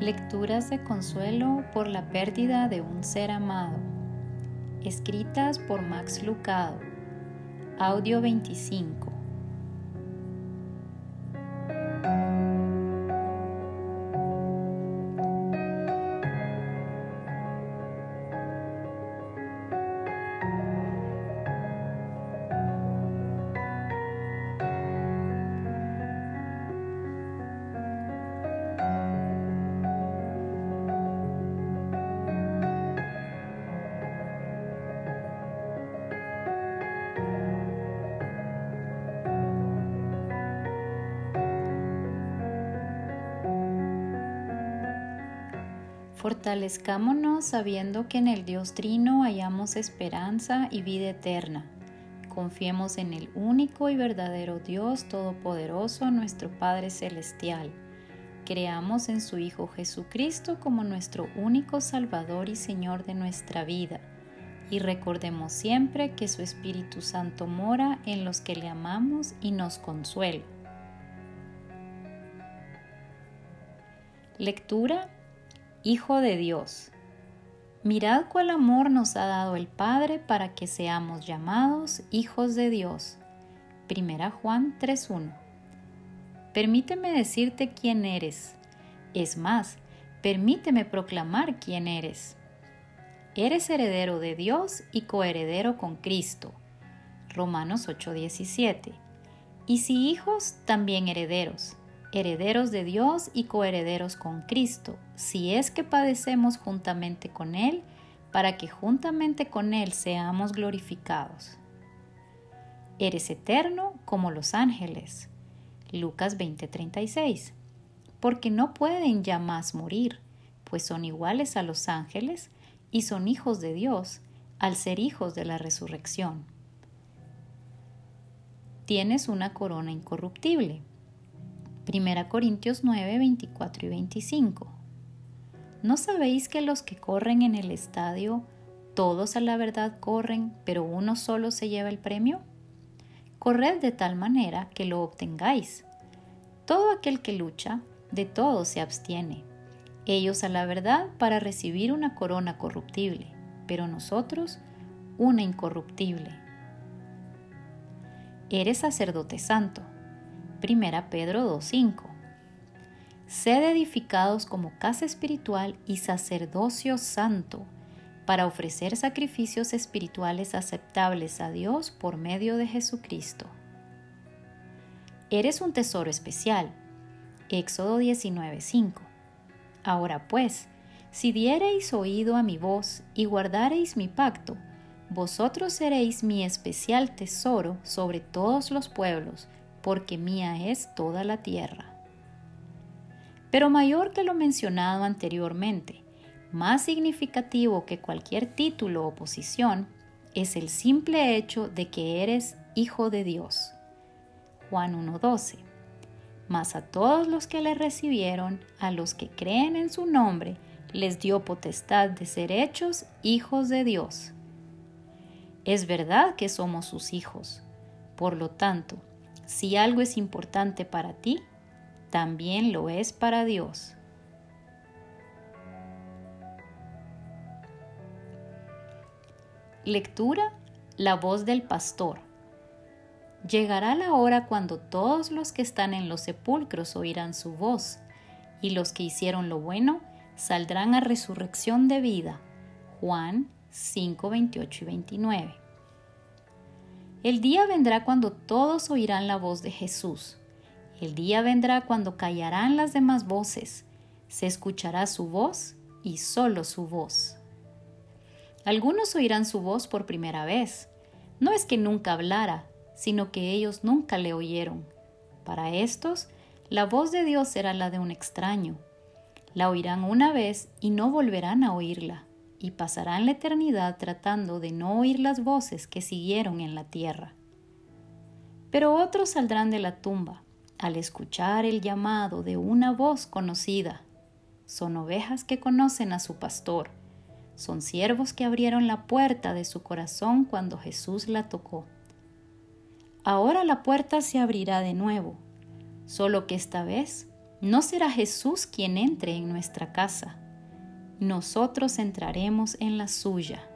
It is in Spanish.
Lecturas de consuelo por la pérdida de un ser amado. Escritas por Max Lucado. Audio 25. Fortalezcámonos sabiendo que en el Dios Trino hallamos esperanza y vida eterna. Confiemos en el único y verdadero Dios Todopoderoso, nuestro Padre Celestial. Creamos en su Hijo Jesucristo como nuestro único Salvador y Señor de nuestra vida. Y recordemos siempre que su Espíritu Santo mora en los que le amamos y nos consuela. Lectura Hijo de Dios. Mirad cuál amor nos ha dado el Padre para que seamos llamados hijos de Dios. Primera Juan 3.1. Permíteme decirte quién eres. Es más, permíteme proclamar quién eres. Eres heredero de Dios y coheredero con Cristo. Romanos 8:17. Y si hijos, también herederos herederos de Dios y coherederos con Cristo, si es que padecemos juntamente con Él, para que juntamente con Él seamos glorificados. Eres eterno como los ángeles. Lucas 20:36. Porque no pueden ya más morir, pues son iguales a los ángeles y son hijos de Dios, al ser hijos de la resurrección. Tienes una corona incorruptible. 1 Corintios 9, 24 y 25. ¿No sabéis que los que corren en el estadio, todos a la verdad corren, pero uno solo se lleva el premio? Corred de tal manera que lo obtengáis. Todo aquel que lucha, de todo se abstiene. Ellos a la verdad para recibir una corona corruptible, pero nosotros una incorruptible. Eres sacerdote santo Primera Pedro 2.5. Sed edificados como casa espiritual y sacerdocio santo para ofrecer sacrificios espirituales aceptables a Dios por medio de Jesucristo. Eres un tesoro especial. Éxodo 19:5. Ahora pues, si diereis oído a mi voz y guardareis mi pacto, vosotros seréis mi especial tesoro sobre todos los pueblos, porque mía es toda la tierra. Pero mayor que lo mencionado anteriormente, más significativo que cualquier título o posición, es el simple hecho de que eres hijo de Dios. Juan 1.12. Mas a todos los que le recibieron, a los que creen en su nombre, les dio potestad de ser hechos hijos de Dios. Es verdad que somos sus hijos. Por lo tanto, si algo es importante para ti, también lo es para Dios. Lectura La voz del pastor. Llegará la hora cuando todos los que están en los sepulcros oirán su voz, y los que hicieron lo bueno saldrán a resurrección de vida. Juan 5, 28 y 29. El día vendrá cuando todos oirán la voz de Jesús. El día vendrá cuando callarán las demás voces. Se escuchará su voz y solo su voz. Algunos oirán su voz por primera vez. No es que nunca hablara, sino que ellos nunca le oyeron. Para estos, la voz de Dios será la de un extraño. La oirán una vez y no volverán a oírla y pasarán la eternidad tratando de no oír las voces que siguieron en la tierra. Pero otros saldrán de la tumba al escuchar el llamado de una voz conocida. Son ovejas que conocen a su pastor. Son siervos que abrieron la puerta de su corazón cuando Jesús la tocó. Ahora la puerta se abrirá de nuevo, solo que esta vez No será Jesús quien entre en nuestra casa, nosotros entraremos en la suya.